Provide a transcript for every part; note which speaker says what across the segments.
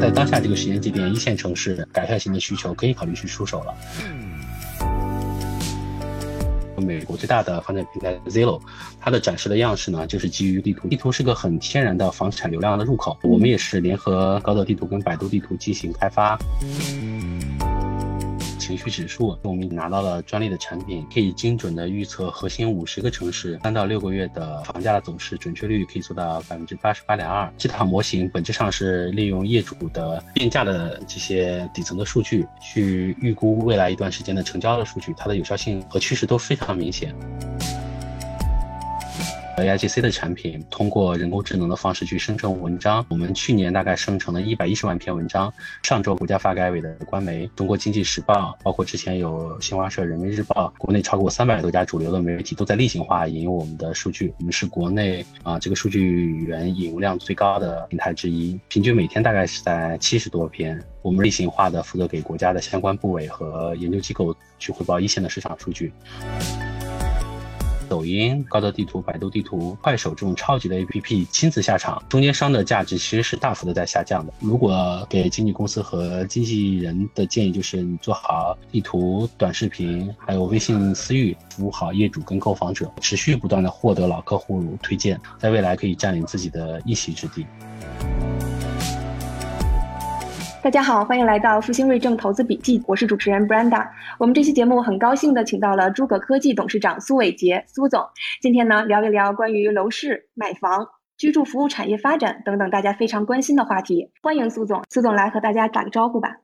Speaker 1: 在当下这个时间节点，一线城市改善型的需求可以考虑去出手了。美国最大的房产平台 Zillow，它的展示的样式呢，就是基于地图。地图是个很天然的房产流量的入口。我们也是联合高德地图跟百度地图进行开发。情绪指数，我们拿到了专利的产品，可以精准的预测核心五十个城市三到六个月的房价的走势，准确率可以做到百分之八十八点二。这套模型本质上是利用业主的变价的这些底层的数据，去预估未来一段时间的成交的数据，它的有效性和趋势都非常明显。AIGC 的产品通过人工智能的方式去生成文章，我们去年大概生成了一百一十万篇文章。上周国家发改委的官媒《中国经济时报》，包括之前有新华社、人民日报，国内超过三百多家主流的媒体都在例行化引用我们的数据。我们是国内啊这个数据源引用量最高的平台之一，平均每天大概是在七十多篇。我们例行化的负责给国家的相关部委和研究机构去汇报一线的市场数据。抖音、高德地图、百度地图、快手这种超级的 APP 亲自下场，中间商的价值其实是大幅的在下降的。如果给经纪公司和经纪人的建议就是，你做好地图、短视频，还有微信私域，服务好业主跟购房者，持续不断的获得老客户推荐，在未来可以占领自己的一席之地。
Speaker 2: 大家好，欢迎来到复兴瑞正投资笔记，我是主持人 Brenda。我们这期节目很高兴的请到了诸葛科技董事长苏伟杰苏总，今天呢聊一聊关于楼市、买房、居住服务产业发展等等大家非常关心的话题。欢迎苏总，苏总来和大家打个招呼吧。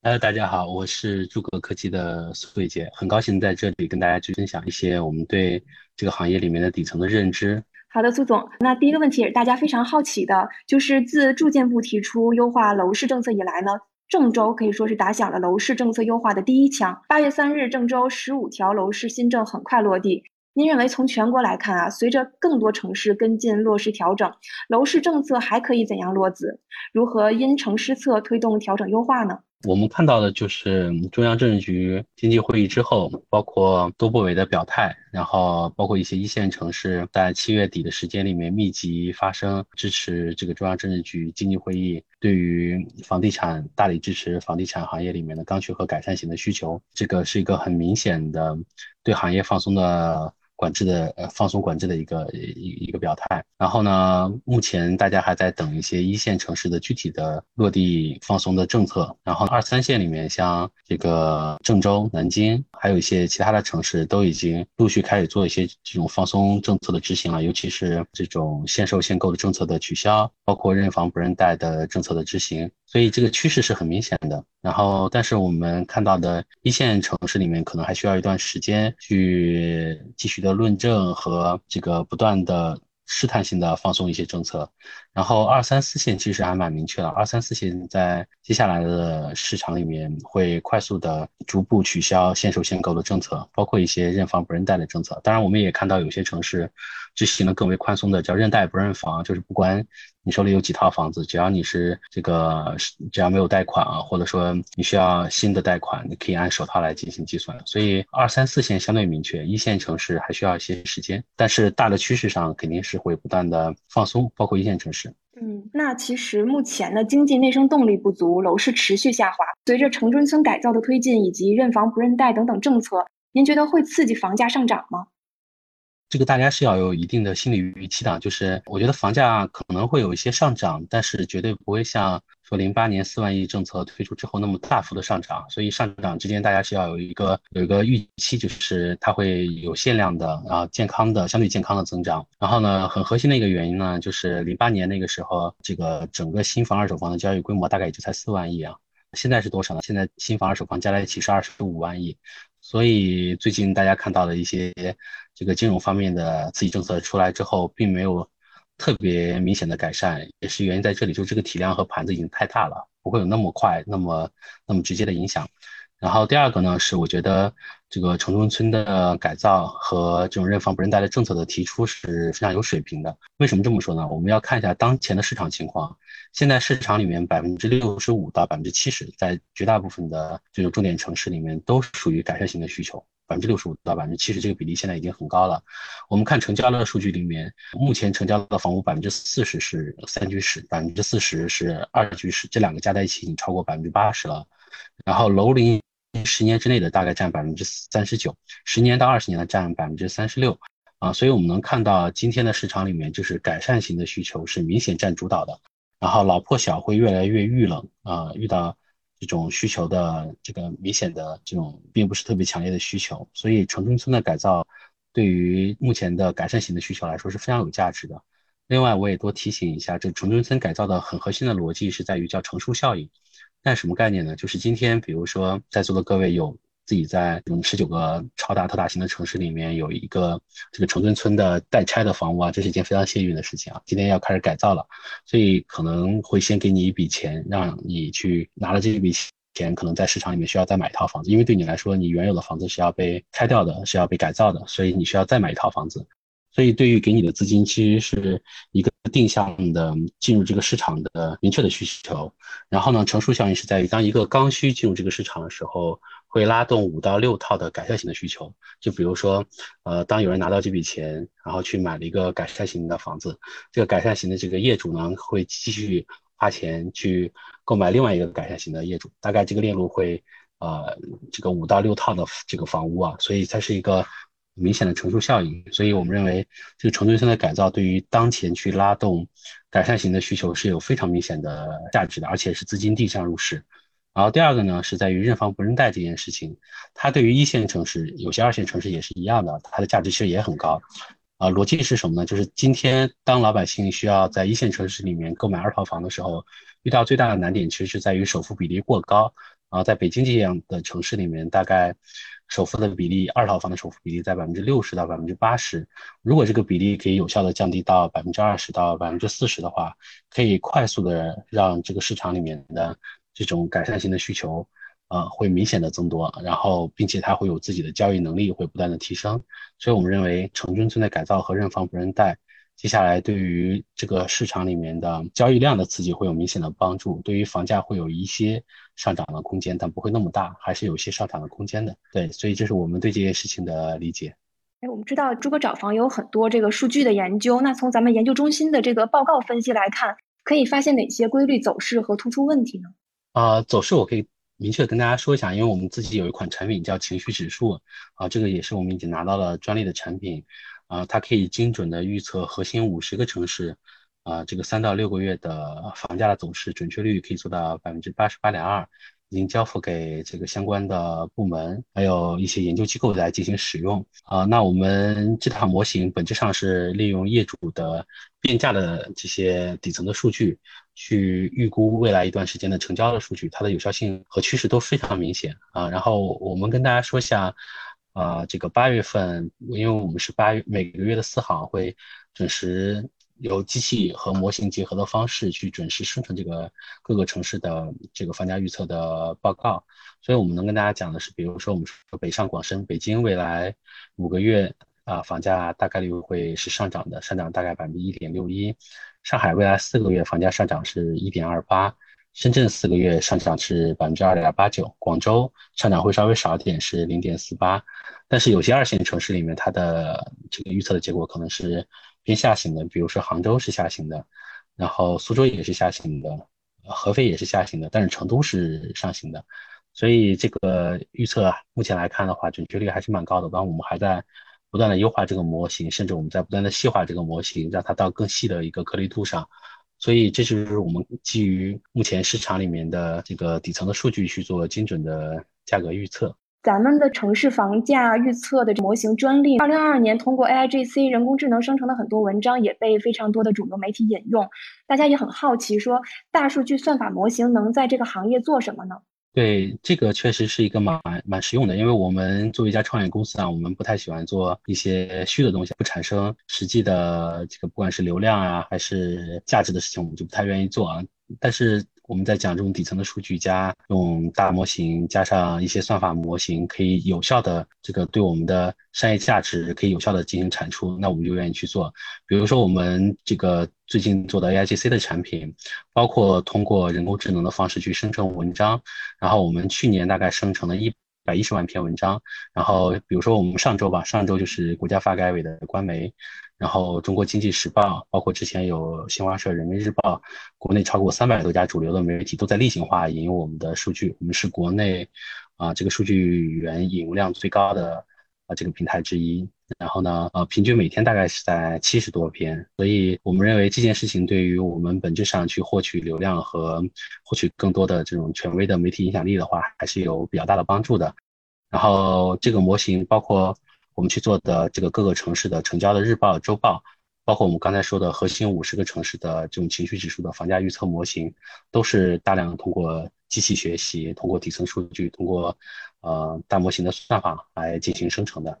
Speaker 1: 呃，大家好，我是诸葛科技的苏伟杰，很高兴在这里跟大家去分享一些我们对这个行业里面的底层的认知。
Speaker 2: 好的，苏总。那第一个问题也是大家非常好奇的，就是自住建部提出优化楼市政策以来呢，郑州可以说是打响了楼市政策优化的第一枪。八月三日，郑州十五条楼市新政很快落地。您认为从全国来看啊，随着更多城市跟进落实调整，楼市政策还可以怎样落子？如何因城施策推动调整优化呢？
Speaker 1: 我们看到的就是中央政治局经济会议之后，包括多部委的表态，然后包括一些一线城市在七月底的时间里面密集发声，支持这个中央政治局经济会议对于房地产大力支持房地产行业里面的刚需和改善型的需求，这个是一个很明显的对行业放松的。管制的呃放松管制的一个一一个表态，然后呢，目前大家还在等一些一线城市的具体的落地放松的政策，然后二三线里面像这个郑州、南京，还有一些其他的城市都已经陆续开始做一些这种放松政策的执行了，尤其是这种限售限购的政策的取消，包括认房不认贷的政策的执行。所以这个趋势是很明显的，然后但是我们看到的一线城市里面可能还需要一段时间去继续的论证和这个不断的。试探性的放松一些政策，然后二三四线其实还蛮明确的。二三四线在接下来的市场里面会快速的逐步取消限售限购的政策，包括一些认房不认贷的政策。当然，我们也看到有些城市执行了更为宽松的，叫认贷不认房，就是不管你手里有几套房子，只要你是这个只要没有贷款啊，或者说你需要新的贷款，你可以按首套来进行计算。所以二三四线相对明确，一线城市还需要一些时间，但是大的趋势上肯定是。会不断的放松，包括一线城市。
Speaker 2: 嗯，那其实目前的经济内生动力不足，楼市持续下滑。随着城中村改造的推进，以及认房不认贷等等政策，您觉得会刺激房价上涨吗？
Speaker 1: 这个大家是要有一定的心理预期的，就是我觉得房价可能会有一些上涨，但是绝对不会像说零八年四万亿政策推出之后那么大幅的上涨。所以上涨之间大家是要有一个有一个预期，就是它会有限量的啊健康的相对健康的增长。然后呢，很核心的一个原因呢，就是零八年那个时候这个整个新房二手房的交易规模大概也就才四万亿啊，现在是多少呢？现在新房二手房加在一起是二十五万亿。所以最近大家看到的一些这个金融方面的刺激政策出来之后，并没有特别明显的改善，也是原因在这里，就这个体量和盘子已经太大了，不会有那么快、那么那么直接的影响。然后第二个呢，是我觉得这个城中村的改造和这种认房不认贷的政策的提出是非常有水平的。为什么这么说呢？我们要看一下当前的市场情况。现在市场里面百分之六十五到百分之七十，在绝大部分的这种重点城市里面都是属于改善型的需求。百分之六十五到百分之七十，这个比例现在已经很高了。我们看成交的数据里面，目前成交的房屋百分之四十是三居室，百分之四十是二居室，这两个加在一起已经超过百分之八十了。然后楼龄十年之内的大概占百分之三十九，十年到二十年的占百分之三十六。啊，所以我们能看到今天的市场里面，就是改善型的需求是明显占主导的。然后老破小会越来越遇冷啊，遇到这种需求的这个明显的这种并不是特别强烈的需求，所以城中村的改造对于目前的改善型的需求来说是非常有价值的。另外，我也多提醒一下，这城中村改造的很核心的逻辑是在于叫成熟效应。那什么概念呢？就是今天比如说在座的各位有。自己在嗯十九个超大特大型的城市里面有一个这个城中村的待拆的房屋啊，这是一件非常幸运的事情啊。今天要开始改造了，所以可能会先给你一笔钱，让你去拿了这笔钱，可能在市场里面需要再买一套房子，因为对你来说，你原有的房子是要被拆掉的，是要被改造的，所以你需要再买一套房子。所以对于给你的资金，其实是一个定向的进入这个市场的明确的需求。然后呢，乘数效应是在于当一个刚需进入这个市场的时候。会拉动五到六套的改善型的需求，就比如说，呃，当有人拿到这笔钱，然后去买了一个改善型的房子，这个改善型的这个业主呢，会继续花钱去购买另外一个改善型的业主，大概这个链路会，呃，这个五到六套的这个房屋啊，所以它是一个明显的乘数效应，所以我们认为这个城中村的改造对于当前去拉动改善型的需求是有非常明显的价值的，而且是资金定向入市。然后第二个呢，是在于认房不认贷这件事情，它对于一线城市，有些二线城市也是一样的，它的价值其实也很高。啊，逻辑是什么呢？就是今天当老百姓需要在一线城市里面购买二套房的时候，遇到最大的难点其实是在于首付比例过高。啊，在北京这样的城市里面，大概首付的比例，二套房的首付比例在百分之六十到百分之八十。如果这个比例可以有效的降低到百分之二十到百分之四十的话，可以快速的让这个市场里面的。这种改善型的需求，呃，会明显的增多，然后并且它会有自己的交易能力会不断的提升，所以我们认为城中村的改造和认房不认贷，接下来对于这个市场里面的交易量的刺激会有明显的帮助，对于房价会有一些上涨的空间，但不会那么大，还是有一些上涨的空间的。对，所以这是我们对这件事情的理解。
Speaker 2: 哎，我们知道诸葛找房有很多这个数据的研究，那从咱们研究中心的这个报告分析来看，可以发现哪些规律走势和突出问题呢？
Speaker 1: 啊，走势我可以明确跟大家说一下，因为我们自己有一款产品叫情绪指数，啊，这个也是我们已经拿到了专利的产品，啊，它可以精准的预测核心五十个城市，啊，这个三到六个月的房价的走势，准确率可以做到百分之八十八点二。已经交付给这个相关的部门，还有一些研究机构来进行使用啊。那我们这套模型本质上是利用业主的变价的这些底层的数据，去预估未来一段时间的成交的数据，它的有效性和趋势都非常明显啊。然后我们跟大家说一下，啊，这个八月份，因为我们是八月每个月的四号会准时。由机器和模型结合的方式去准时生成这个各个城市的这个房价预测的报告，所以我们能跟大家讲的是，比如说我们说北上广深，北京未来五个月啊房价大概率会是上涨的，上涨大概百分之一点六一；上海未来四个月房价上涨是一点二八；深圳四个月上涨是百分之二点八九；广州上涨会稍微少一点，是零点四八。但是有些二线城市里面，它的这个预测的结果可能是。偏下行的，比如说杭州是下行的，然后苏州也是下行的，合肥也是下行的，但是成都是上行的，所以这个预测目前来看的话，准确率还是蛮高的。当然，我们还在不断的优化这个模型，甚至我们在不断的细化这个模型，让它到更细的一个颗粒度上。所以，这就是我们基于目前市场里面的这个底层的数据去做精准的价格预测。
Speaker 2: 咱们的城市房价预测的模型专利，二零二二年通过 AIGC 人工智能生成的很多文章也被非常多的主流媒体引用。大家也很好奇，说大数据算法模型能在这个行业做什么呢？
Speaker 1: 对，这个确实是一个蛮蛮实用的，因为我们作为一家创业公司啊，我们不太喜欢做一些虚的东西，不产生实际的这个不管是流量啊还是价值的事情，我们就不太愿意做啊。但是我们在讲这种底层的数据，加用大模型，加上一些算法模型，可以有效的这个对我们的商业价值可以有效的进行产出，那我们就愿意去做。比如说我们这个最近做的 AIGC 的产品，包括通过人工智能的方式去生成文章，然后我们去年大概生成了一百一十万篇文章。然后比如说我们上周吧，上周就是国家发改委的官媒，然后中国经济时报，包括之前有新华社、人民日报，国内超过三百多家主流的媒体都在例行化引用我们的数据，我们是国内啊这个数据源引用量最高的啊这个平台之一。然后呢，呃，平均每天大概是在七十多篇，所以我们认为这件事情对于我们本质上去获取流量和获取更多的这种权威的媒体影响力的话，还是有比较大的帮助的。然后这个模型包括我们去做的这个各个城市的成交的日报、周报，包括我们刚才说的核心五十个城市的这种情绪指数的房价预测模型，都是大量通过机器学习、通过底层数据、通过呃大模型的算法来进行生成的。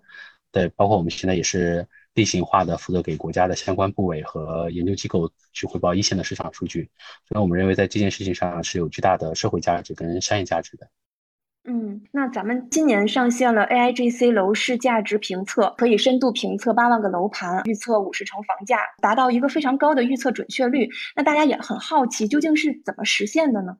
Speaker 1: 对，包括我们现在也是例行化的，负责给国家的相关部委和研究机构去汇报一线的市场数据，所以我们认为在这件事情上是有巨大的社会价值跟商业价值的。
Speaker 2: 嗯，那咱们今年上线了 AIGC 楼市价值评测，可以深度评测八万个楼盘，预测五十城房价，达到一个非常高的预测准确率。那大家也很好奇，究竟是怎么实现的呢？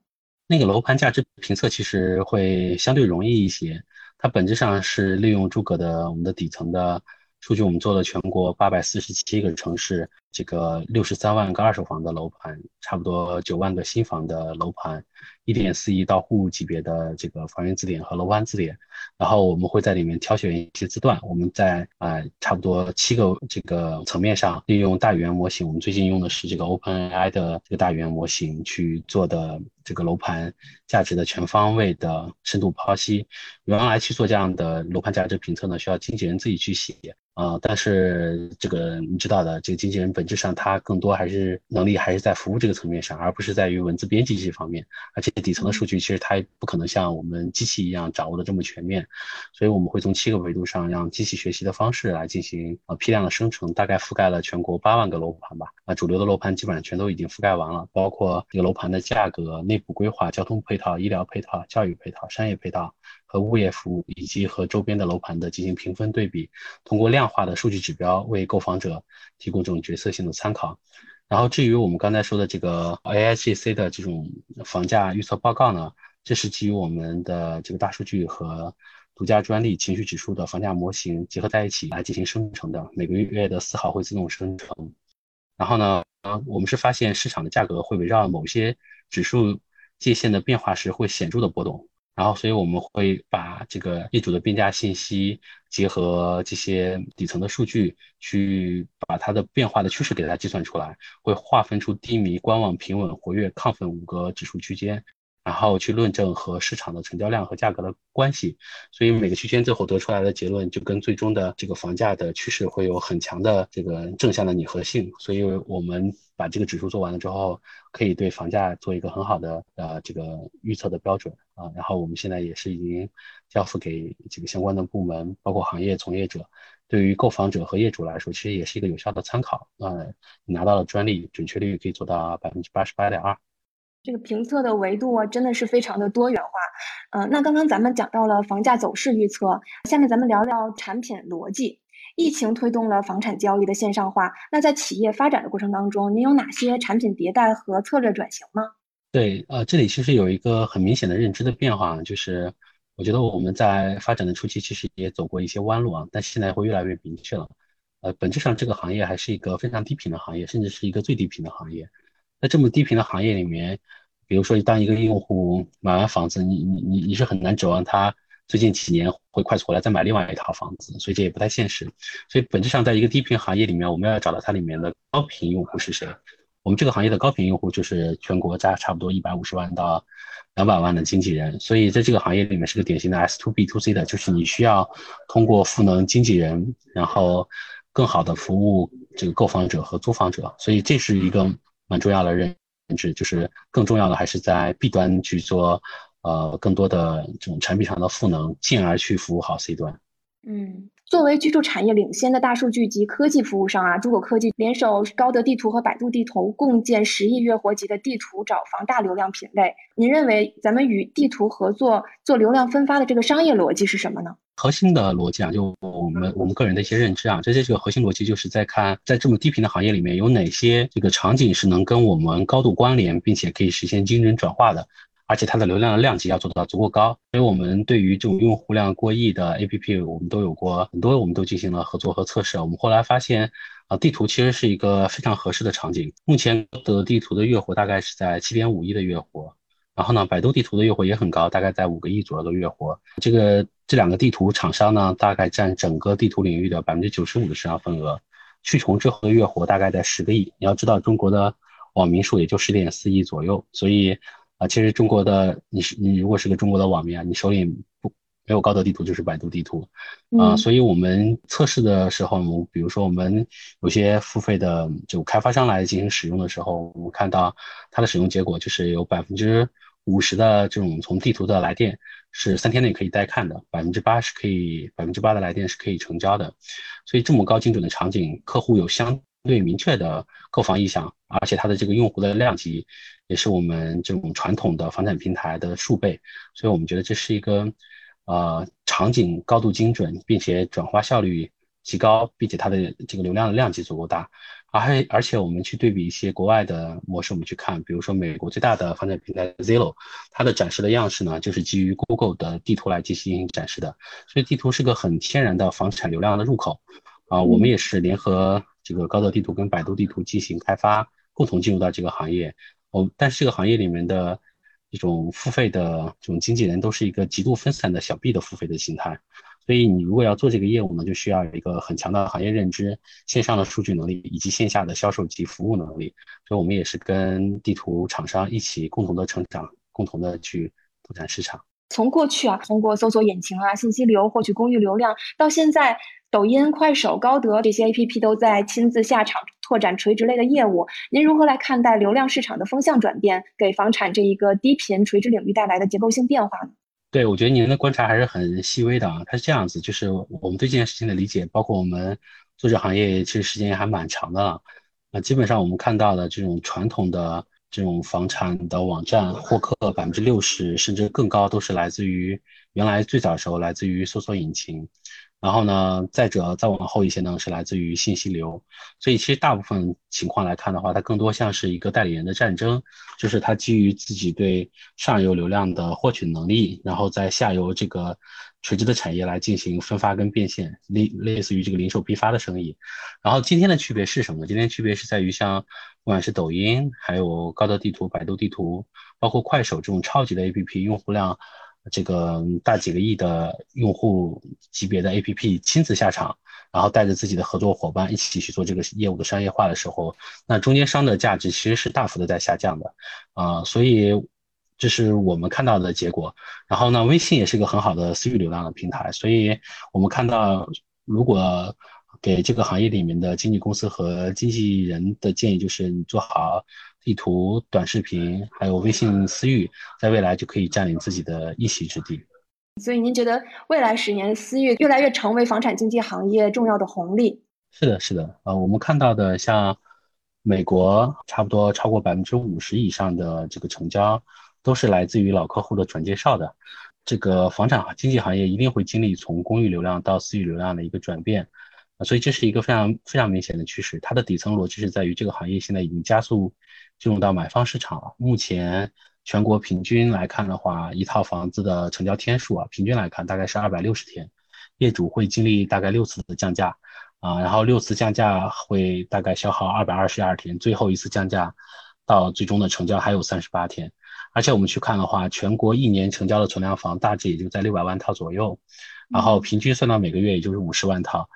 Speaker 1: 那个楼盘价值评测其实会相对容易一些。它本质上是利用诸葛的我们的底层的数据，我们做了全国八百四十七个城市，这个六十三万个二手房的楼盘，差不多九万个新房的楼盘，一点四亿到户级别的这个房源字典和楼盘字典，然后我们会在里面挑选一些字段，我们在啊差不多七个这个层面上利用大语言模型，我们最近用的是这个 OpenAI 的这个大语言模型去做的。这个楼盘价值的全方位的深度剖析，原来去做这样的楼盘价值评测呢，需要经纪人自己去写。啊，但是这个你知道的，这个经纪人本质上他更多还是能力还是在服务这个层面上，而不是在于文字编辑这方面。而且底层的数据其实它不可能像我们机器一样掌握的这么全面，所以我们会从七个维度上让机器学习的方式来进行呃批量的生成，大概覆盖了全国八万个楼盘吧。啊，主流的楼盘基本上全都已经覆盖完了，包括这个楼盘的价格、内部规划、交通配套、医疗配套、教育配套、商业配套。和物业服务以及和周边的楼盘的进行评分对比，通过量化的数据指标为购房者提供这种决策性的参考。然后至于我们刚才说的这个 AIGC 的这种房价预测报告呢，这是基于我们的这个大数据和独家专利情绪指数的房价模型结合在一起来进行生成的，每个月的四号会自动生成。然后呢，呃，我们是发现市场的价格会围绕某些指数界限的变化时会显著的波动。然后，所以我们会把这个业主的变价信息结合这些底层的数据，去把它的变化的趋势给它计算出来，会划分出低迷、观望、平稳、活跃、亢奋五个指数区间。然后去论证和市场的成交量和价格的关系，所以每个区间最后得出来的结论就跟最终的这个房价的趋势会有很强的这个正向的拟合性。所以我们把这个指数做完了之后，可以对房价做一个很好的呃这个预测的标准啊。然后我们现在也是已经交付给这个相关的部门，包括行业从业者，对于购房者和业主来说，其实也是一个有效的参考。呃，拿到了专利，准确率可以做到百分之八十八点二。
Speaker 2: 这个评测的维度啊，真的是非常的多元化。嗯，那刚刚咱们讲到了房价走势预测，下面咱们聊聊产品逻辑。疫情推动了房产交易的线上化，那在企业发展的过程当中，您有哪些产品迭代和策略转型吗？
Speaker 1: 对，呃，这里其实有一个很明显的认知的变化，就是我觉得我们在发展的初期其实也走过一些弯路啊，但现在会越来越明确了。呃，本质上这个行业还是一个非常低频的行业，甚至是一个最低频的行业。在这么低频的行业里面，比如说当一个用户买完房子，你你你你是很难指望他最近几年会快速回来再买另外一套房子，所以这也不太现实。所以本质上，在一个低频行业里面，我们要找到它里面的高频用户是谁。我们这个行业的高频用户就是全国加差不多一百五十万到两百万的经纪人，所以在这个行业里面是个典型的 S to B to C 的，就是你需要通过赋能经纪人，然后更好的服务这个购房者和租房者，所以这是一个。蛮重要的认知，就是更重要的还是在 B 端去做，呃，更多的这种产品上的赋能，进而去服务好 C 端。
Speaker 2: 嗯，作为居住产业领先的大数据及科技服务商啊，诸葛科技联手高德地图和百度地图，共建十亿月活级的地图找房大流量品类。您认为咱们与地图合作做流量分发的这个商业逻辑是什么呢？
Speaker 1: 核心的逻辑啊，就我们我们个人的一些认知啊，这些这个核心逻辑就是在看，在这么低频的行业里面，有哪些这个场景是能跟我们高度关联，并且可以实现精准转化的而且它的流量的量级要做到足够高。所以我们对于这种用户量过亿的 APP，我们都有过很多，我们都进行了合作和测试。我们后来发现，啊，地图其实是一个非常合适的场景。目前的地图的月活大概是在七点五亿的月活，然后呢，百度地图的月活也很高，大概在五个亿左右的月活。这个这两个地图厂商呢，大概占整个地图领域的百分之九十五的市场份额。去重之后的月活大概在十个亿。你要知道，中国的网民数也就十点四亿左右，所以啊，其实中国的你是你如果是个中国的网民啊，你手里不没有高德地图就是百度地图啊。所以我们测试的时候，比如说我们有些付费的就开发商来进行使用的时候，我们看到它的使用结果就是有百分之五十的这种从地图的来电。是三天内可以带看的，百分之八是可以，百分之八的来电是可以成交的，所以这么高精准的场景，客户有相对明确的购房意向，而且它的这个用户的量级也是我们这种传统的房产平台的数倍，所以我们觉得这是一个呃场景高度精准，并且转化效率极高，并且它的这个流量的量级足够大。而还而且我们去对比一些国外的模式，我们去看，比如说美国最大的房产平台 Zillow，它的展示的样式呢，就是基于 Google 的地图来进行展示的，所以地图是个很天然的房产流量的入口。啊，我们也是联合这个高德地图跟百度地图进行开发，共同进入到这个行业。哦，但是这个行业里面的这种付费的这种经纪人都是一个极度分散的小 B 的付费的形态。所以你如果要做这个业务呢，就需要有一个很强的行业认知、线上的数据能力以及线下的销售及服务能力。所以我们也是跟地图厂商一起共同的成长，共同的去拓展市场。
Speaker 2: 从过去啊，通过搜索引擎啊、信息流获取公域流量，到现在，抖音、快手、高德这些 APP 都在亲自下场拓展垂直类的业务。您如何来看待流量市场的风向转变，给房产这一个低频垂直领域带来的结构性变化呢？
Speaker 1: 对，我觉得您的观察还是很细微的啊。它是这样子，就是我们对这件事情的理解，包括我们做这行业其实时间也还蛮长的了。那基本上我们看到的这种传统的这种房产的网站获客百分之六十甚至更高，都是来自于原来最早时候来自于搜索引擎。然后呢，再者再往后一些呢，是来自于信息流。所以其实大部分情况来看的话，它更多像是一个代理人的战争，就是它基于自己对上游流量的获取能力，然后在下游这个垂直的产业来进行分发跟变现，类类似于这个零售批发的生意。然后今天的区别是什么？今天区别是在于像不管是抖音，还有高德地图、百度地图，包括快手这种超级的 APP，用户量。这个大几个亿的用户级别的 APP 亲自下场，然后带着自己的合作伙伴一起去做这个业务的商业化的时候，那中间商的价值其实是大幅的在下降的，啊，所以这是我们看到的结果。然后呢，微信也是一个很好的私域流量的平台，所以我们看到，如果给这个行业里面的经纪公司和经纪人的建议就是，你做好。地图、短视频还有微信私域，在未来就可以占领自己的一席之地。
Speaker 2: 所以，您觉得未来十年私域越来越成为房产经纪行业重要的红利？
Speaker 1: 是的，是的。呃，我们看到的像美国，差不多超过百分之五十以上的这个成交，都是来自于老客户的转介绍的。这个房产经纪行业一定会经历从公域流量到私域流量的一个转变。所以这是一个非常非常明显的趋势。它的底层逻辑是在于这个行业现在已经加速进入到买方市场了。目前全国平均来看的话，一套房子的成交天数啊，平均来看大概是二百六十天。业主会经历大概六次的降价啊，然后六次降价会大概消耗二百二十二天，最后一次降价到最终的成交还有三十八天。而且我们去看的话，全国一年成交的存量房大致也就在六百万套左右，然后平均算到每个月也就是五十万套。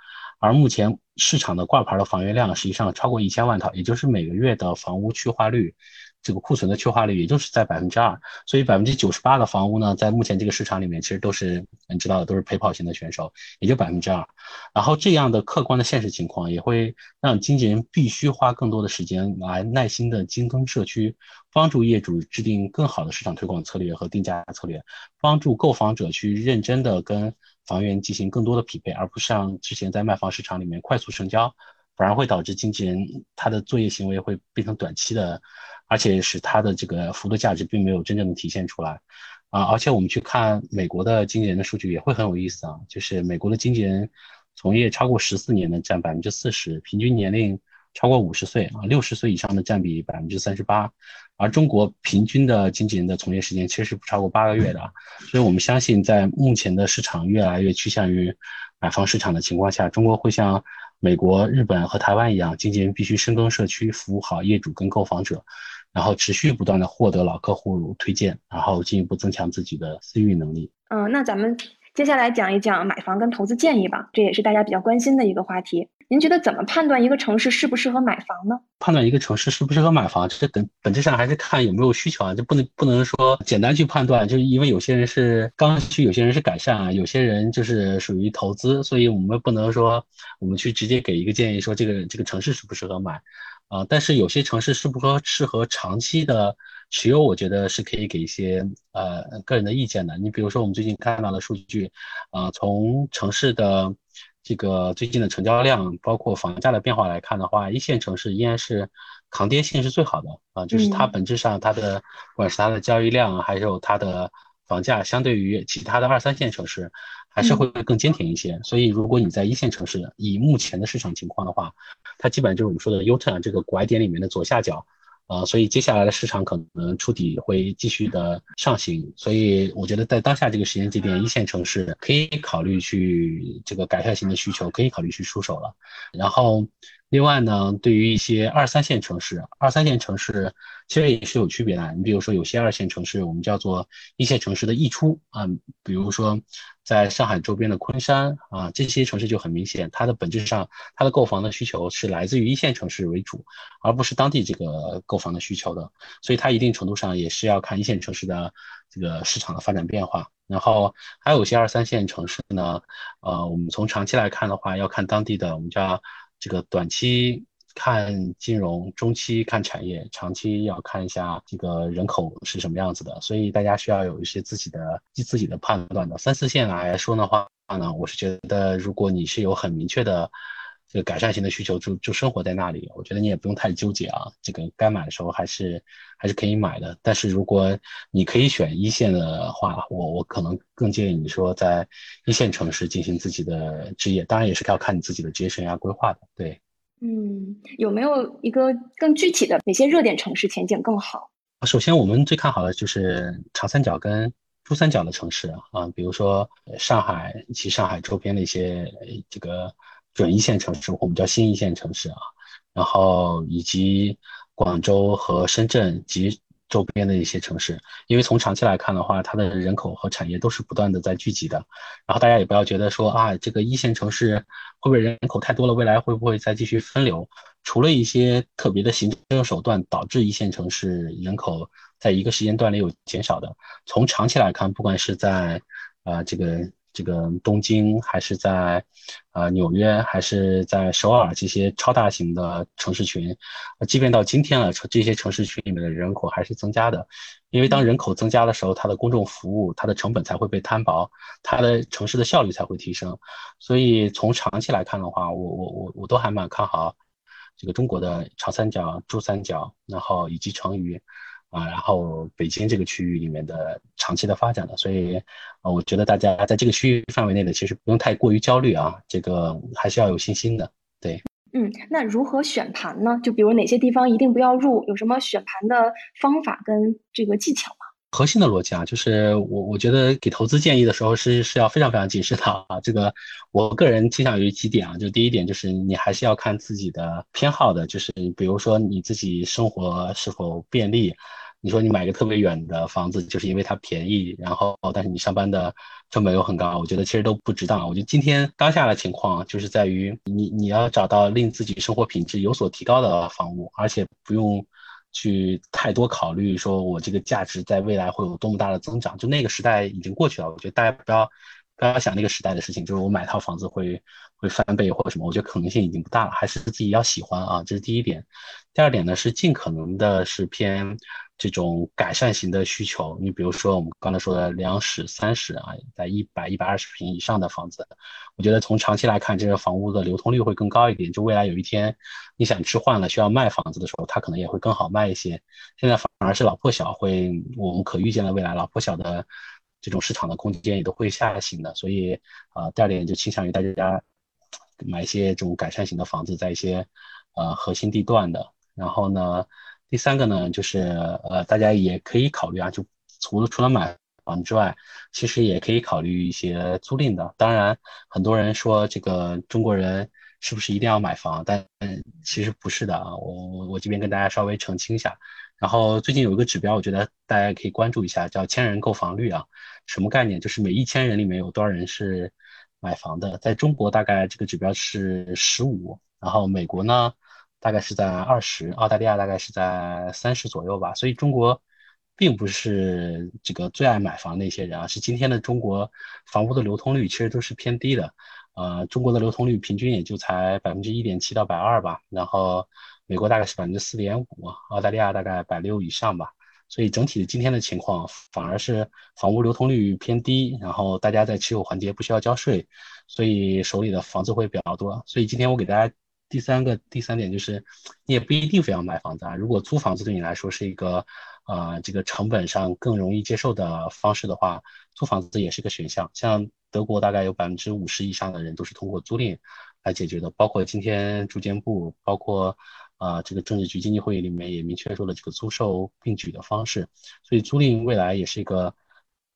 Speaker 1: 而目前市场的挂牌的房源量实际上超过一千万套，也就是每个月的房屋去化率，这个库存的去化率也就是在百分之二，所以百分之九十八的房屋呢，在目前这个市场里面其实都是你知道的，都是陪跑型的选手，也就百分之二。然后这样的客观的现实情况也会让经纪人必须花更多的时间来耐心的精耕社区，帮助业主制定更好的市场推广策略和定价策略，帮助购房者去认真的跟。房源进行更多的匹配，而不是像之前在卖房市场里面快速成交，反而会导致经纪人他的作业行为会变成短期的，而且使他的这个服务的价值并没有真正的体现出来啊！而且我们去看美国的经纪人的数据也会很有意思啊，就是美国的经纪人从业超过十四年的占百分之四十，平均年龄超过五十岁啊，六十岁以上的占比百分之三十八，而中国平均的经纪人的从业时间其实是不超过八个月的，所以我们相信在目前的市场越来越趋向于买方市场的情况下，中国会像美国、日本和台湾一样，经纪人必须深耕社区，服务好业主跟购房者，然后持续不断的获得老客户推荐，然后进一步增强自己的私域能力。
Speaker 2: 嗯，那咱们接下来讲一讲买房跟投资建议吧，这也是大家比较关心的一个话题。您觉得怎么判断一个城市适不适合买房呢？
Speaker 1: 判断一个城市适不适合买房，这本本质上还是看有没有需求啊，就不能不能说简单去判断，就是因为有些人是刚需，有些人是改善啊，有些人就是属于投资，所以我们不能说我们去直接给一个建议说这个这个城市适不适合买啊，但是有些城市适不适合适合长期的持有，我觉得是可以给一些呃个人的意见的。你比如说我们最近看到的数据，啊，从城市的。这个最近的成交量，包括房价的变化来看的话，一线城市依然是抗跌性是最好的啊，就是它本质上它的不管是它的交易量，还有它的房价，相对于其他的二三线城市，还是会更坚挺一些。所以如果你在一线城市，以目前的市场情况的话，它基本上就是我们说的 U turn 这个拐点里面的左下角。啊，所以接下来的市场可能触底会继续的上行，所以我觉得在当下这个时间节点，一线城市可以考虑去这个改善型的需求，可以考虑去出手了。然后，另外呢，对于一些二三线城市，二三线城市其实也是有区别的。你比如说，有些二线城市我们叫做一线城市的溢出啊，比如说。在上海周边的昆山啊，这些城市就很明显，它的本质上，它的购房的需求是来自于一线城市为主，而不是当地这个购房的需求的，所以它一定程度上也是要看一线城市的这个市场的发展变化。然后还有些二三线城市呢，呃，我们从长期来看的话，要看当地的我们叫这个短期。看金融，中期看产业，长期要看一下这个人口是什么样子的，所以大家需要有一些自己的自己的判断的。三四线来说的话呢，我是觉得如果你是有很明确的这个改善型的需求，就就生活在那里，我觉得你也不用太纠结啊，这个该买的时候还是还是可以买的。但是如果你可以选一线的话，我我可能更建议你说在一线城市进行自己的职业，当然也是要看你自己的职业生涯规划的，对。
Speaker 2: 嗯，有没有一个更具体的哪些热点城市前景更好？
Speaker 1: 首先，我们最看好的就是长三角跟珠三角的城市啊，比如说上海及上海周边的一些这个准一线城市，我们叫新一线城市啊，然后以及广州和深圳及。周边的一些城市，因为从长期来看的话，它的人口和产业都是不断的在聚集的。然后大家也不要觉得说啊，这个一线城市会不会人口太多了，未来会不会再继续分流？除了一些特别的行政手段导致一线城市人口在一个时间段里有减少的，从长期来看，不管是在啊这个。这个东京还是在，呃纽约还是在首尔这些超大型的城市群，即便到今天了，这些城市群里面的人口还是增加的，因为当人口增加的时候，它的公众服务它的成本才会被摊薄，它的城市的效率才会提升，所以从长期来看的话，我我我我都还蛮看好这个中国的长三角、珠三角，然后以及成渝。啊，然后北京这个区域里面的长期的发展的，所以，啊，我觉得大家在这个区域范围内的，其实不用太过于焦虑啊，这个还是要有信心的，对。
Speaker 2: 嗯，那如何选盘呢？就比如哪些地方一定不要入，有什么选盘的方法跟这个技巧吗？
Speaker 1: 核心的逻辑啊，就是我我觉得给投资建议的时候是是要非常非常谨慎的啊。这个我个人倾向于几点啊，就第一点就是你还是要看自己的偏好的，就是比如说你自己生活是否便利。你说你买个特别远的房子，就是因为它便宜，然后但是你上班的成本又很高，我觉得其实都不值当。我觉得今天当下的情况就是在于你你要找到令自己生活品质有所提高的房屋，而且不用。去太多考虑，说我这个价值在未来会有多么大的增长，就那个时代已经过去了。我觉得大家不要不要想那个时代的事情，就是我买套房子会会翻倍或者什么，我觉得可能性已经不大了。还是自己要喜欢啊，这是第一点。第二点呢是尽可能的是偏。这种改善型的需求，你比如说我们刚才说的两室三室啊，在一百一百二十平以上的房子，我觉得从长期来看，这个房屋的流通率会更高一点。就未来有一天你想置换了，需要卖房子的时候，它可能也会更好卖一些。现在反而是老破小会，我们可预见的未来老破小的这种市场的空间也都会下行的。所以啊，第二点就倾向于大家买一些这种改善型的房子，在一些呃核心地段的。然后呢，第三个呢，就是呃大家也可以考虑啊，就除了除了买房之外，其实也可以考虑一些租赁的。当然，很多人说这个中国人是不是一定要买房？但其实不是的啊，我我我这边跟大家稍微澄清一下。然后最近有一个指标，我觉得大家可以关注一下，叫千人购房率啊。什么概念？就是每一千人里面有多少人是买房的？在中国大概这个指标是十五，然后美国呢大概是在二十，澳大利亚大概是在三十左右吧。所以中国并不是这个最爱买房的一些人啊，是今天的中国房屋的流通率其实都是偏低的。呃，中国的流通率平均也就才百分之一点七到百二吧，然后美国大概是百分之四点五，澳大利亚大概百六以上吧。所以整体的今天的情况反而是房屋流通率偏低，然后大家在持有环节不需要交税，所以手里的房子会比较多。所以今天我给大家第三个第三点就是，你也不一定非要买房子啊。如果租房子对你来说是一个呃这个成本上更容易接受的方式的话，租房子也是个选项。像德国大概有百分之五十以上的人都是通过租赁来解决的，包括今天住建部，包括。啊，这个政治局经济会议里面也明确说了这个租售并举的方式，所以租赁未来也是一个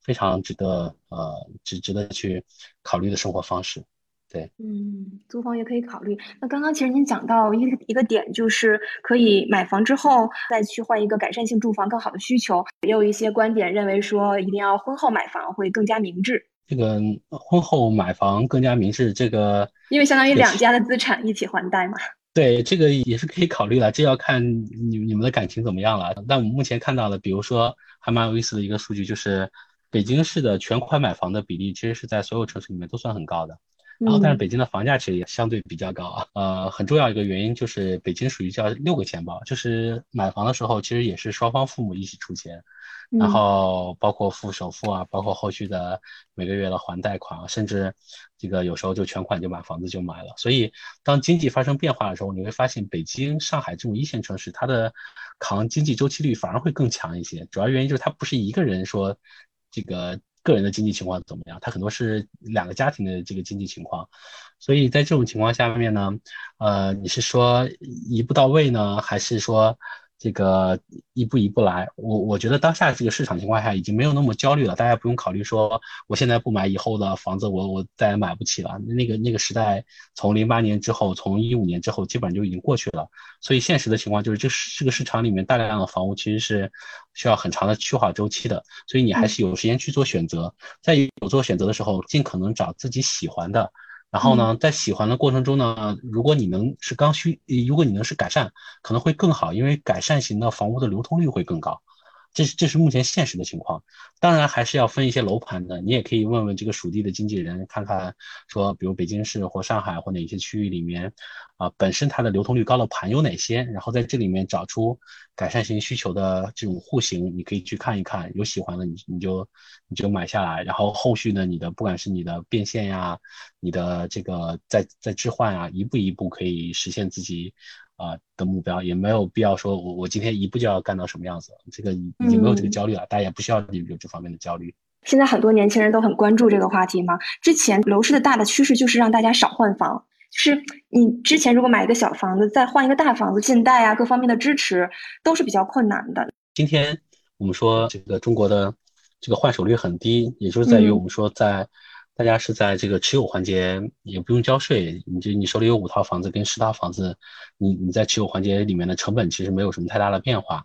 Speaker 1: 非常值得呃值值得去考虑的生活方式。对，
Speaker 2: 嗯，租房也可以考虑。那刚刚其实您讲到一个一个点，就是可以买房之后再去换一个改善性住房更好的需求。也有一些观点认为说，一定要婚后买房会更加明智。
Speaker 1: 这个婚后买房更加明智，这个
Speaker 2: 因为相当于两家的资产一起还贷嘛。
Speaker 1: 对，这个也是可以考虑的，这要看你你们的感情怎么样了。但我们目前看到的，比如说还蛮有意思的一个数据，就是北京市的全款买房的比例，其实是在所有城市里面都算很高的。然后，但是北京的房价其实也相对比较高啊。呃，很重要一个原因就是北京属于叫六个钱包，就是买房的时候其实也是双方父母一起出钱。然后包括付首付啊，包括后续的每个月的还贷款啊，甚至这个有时候就全款就把房子就买了。所以当经济发生变化的时候，你会发现北京、上海这种一线城市，它的扛经济周期率反而会更强一些。主要原因就是它不是一个人说这个个人的经济情况怎么样，他很多是两个家庭的这个经济情况。所以在这种情况下面呢，呃，你是说一步到位呢，还是说？这个一步一步来，我我觉得当下这个市场情况下已经没有那么焦虑了，大家不用考虑说我现在不买，以后的房子我我再也买不起了。那个那个时代从零八年之后，从一五年之后，基本上就已经过去了。所以现实的情况就是，这这个市场里面大量的房屋其实是需要很长的去化周期的，所以你还是有时间去做选择，在有做选择的时候，尽可能找自己喜欢的。然后呢，在喜欢的过程中呢，如果你能是刚需，如果你能是改善，可能会更好，因为改善型的房屋的流通率会更高。这是这是目前现实的情况，当然还是要分一些楼盘的。你也可以问问这个属地的经纪人，看看说，比如北京市或上海或哪些区域里面，啊，本身它的流通率高的盘有哪些，然后在这里面找出改善型需求的这种户型，你可以去看一看，有喜欢的你你就你就买下来，然后后续呢，你的不管是你的变现呀，你的这个在在置换啊，一步一步可以实现自己。啊的目标也没有必要说，我我今天一步就要干到什么样子，这个已经没有这个焦虑了，大家也不需要有这方面的焦虑。
Speaker 2: 现在很多年轻人都很关注这个话题嘛。之前楼市的大的趋势就是让大家少换房，就是你之前如果买一个小房子，再换一个大房子，信贷啊各方面的支持都是比较困难的。
Speaker 1: 今天我们说这个中国的这个换手率很低，也就是在于我们说在。大家是在这个持有环节也不用交税，你就你手里有五套房子跟十套房子，你你在持有环节里面的成本其实没有什么太大的变化，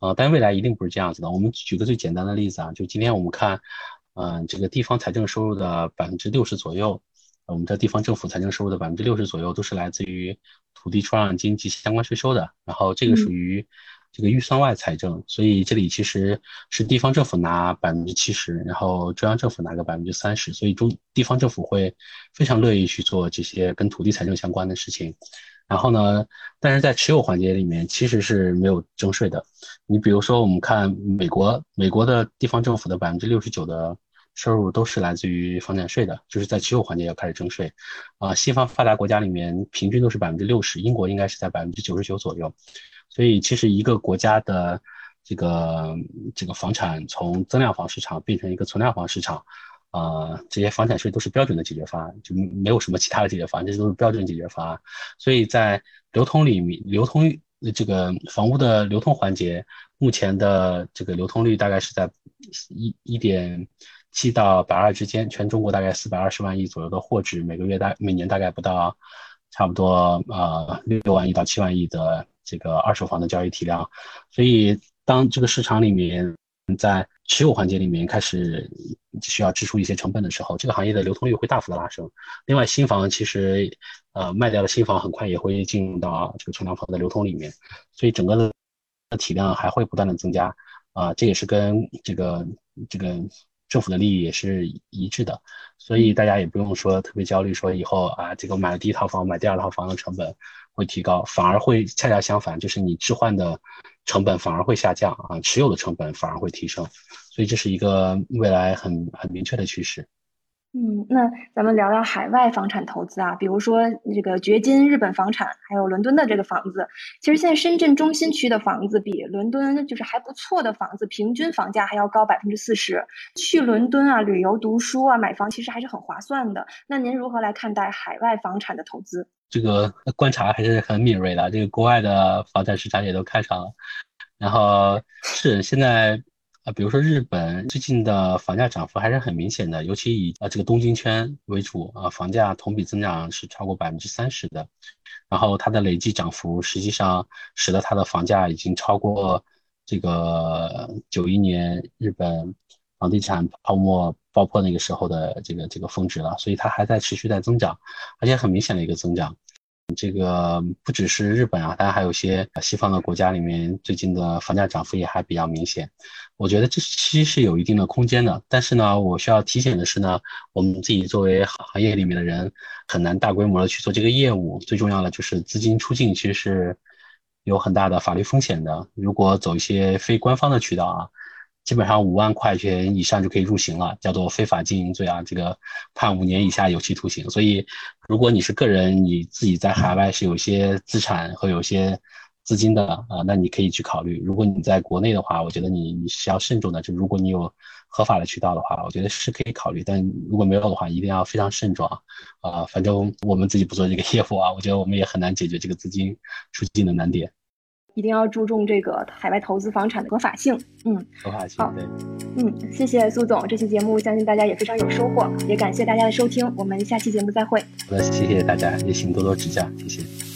Speaker 1: 啊，但未来一定不是这样子的。我们举个最简单的例子啊，就今天我们看，嗯，这个地方财政收入的百分之六十左右，我们的地方政府财政收入的百分之六十左右都是来自于土地出让金及相关税收的，然后这个属于。这个预算外财政，所以这里其实是地方政府拿百分之七十，然后中央政府拿个百分之三十，所以中地方政府会非常乐意去做这些跟土地财政相关的事情。然后呢，但是在持有环节里面其实是没有征税的。你比如说，我们看美国，美国的地方政府的百分之六十九的收入都是来自于房产税的，就是在持有环节要开始征税。啊，西方发达国家里面平均都是百分之六十，英国应该是在百分之九十九左右。所以，其实一个国家的这个这个房产从增量房市场变成一个存量房市场，啊，这些房产税都是标准的解决方案，就没有什么其他的解决方案，这些都是标准解决方案。所以在流通里面，流通这个房屋的流通环节，目前的这个流通率大概是在一一点七到百二之间，全中国大概四百二十万亿左右的货值，每个月大每年大概不到差不多呃六万亿到七万亿的这个二手房的交易体量，所以当这个市场里面。在持有环节里面开始需要支出一些成本的时候，这个行业的流通率会大幅的拉升。另外，新房其实呃卖掉的新房很快也会进入到这个存量房的流通里面，所以整个的体量还会不断的增加啊，这也是跟这个这个政府的利益也是一致的。所以大家也不用说特别焦虑，说以后啊这个买了第一套房买第二套房的成本会提高，反而会恰恰相反，就是你置换的。成本反而会下降啊，持有的成本反而会提升，所以这是一个未来很很明确的趋势。
Speaker 2: 嗯，那咱们聊聊海外房产投资啊，比如说这个掘金日本房产，还有伦敦的这个房子。其实现在深圳中心区的房子比伦敦就是还不错的房子，平均房价还要高百分之四十。去伦敦啊，旅游、读书啊，买房其实还是很划算的。那您如何来看待海外房产的投资？
Speaker 1: 这个观察还是很敏锐的，这个国外的房产市场也都看上了。然后是现在啊，比如说日本最近的房价涨幅还是很明显的，尤其以啊这个东京圈为主啊，房价同比增长是超过百分之三十的。然后它的累计涨幅实际上使得它的房价已经超过这个九一年日本房地产泡沫爆破那个时候的这个这个峰值了，所以它还在持续在增长，而且很明显的一个增长。这个不只是日本啊，当然还有些西方的国家里面，最近的房价涨幅也还比较明显。我觉得这其实是有一定的空间的，但是呢，我需要提醒的是呢，我们自己作为行业里面的人，很难大规模的去做这个业务。最重要的就是资金出境，其实是有很大的法律风险的。如果走一些非官方的渠道啊。基本上五万块钱以上就可以入刑了，叫做非法经营罪啊，这个判五年以下有期徒刑。所以，如果你是个人，你自己在海外是有些资产和有些资金的啊，那你可以去考虑。如果你在国内的话，我觉得你你是要慎重的。就如果你有合法的渠道的话，我觉得是可以考虑。但如果没有的话，一定要非常慎重啊。啊，反正我们自己不做这个业务啊，我觉得我们也很难解决这个资金出境的难点。
Speaker 2: 一定要注重这个海外投资房产的合法性。
Speaker 1: 嗯，合法性。好，
Speaker 2: 对。嗯，谢谢苏总，这期节目相信大家也非常有收获，也感谢大家的收听，我们下期节目再会。
Speaker 1: 好的，谢谢大家，也请多多指教，谢谢。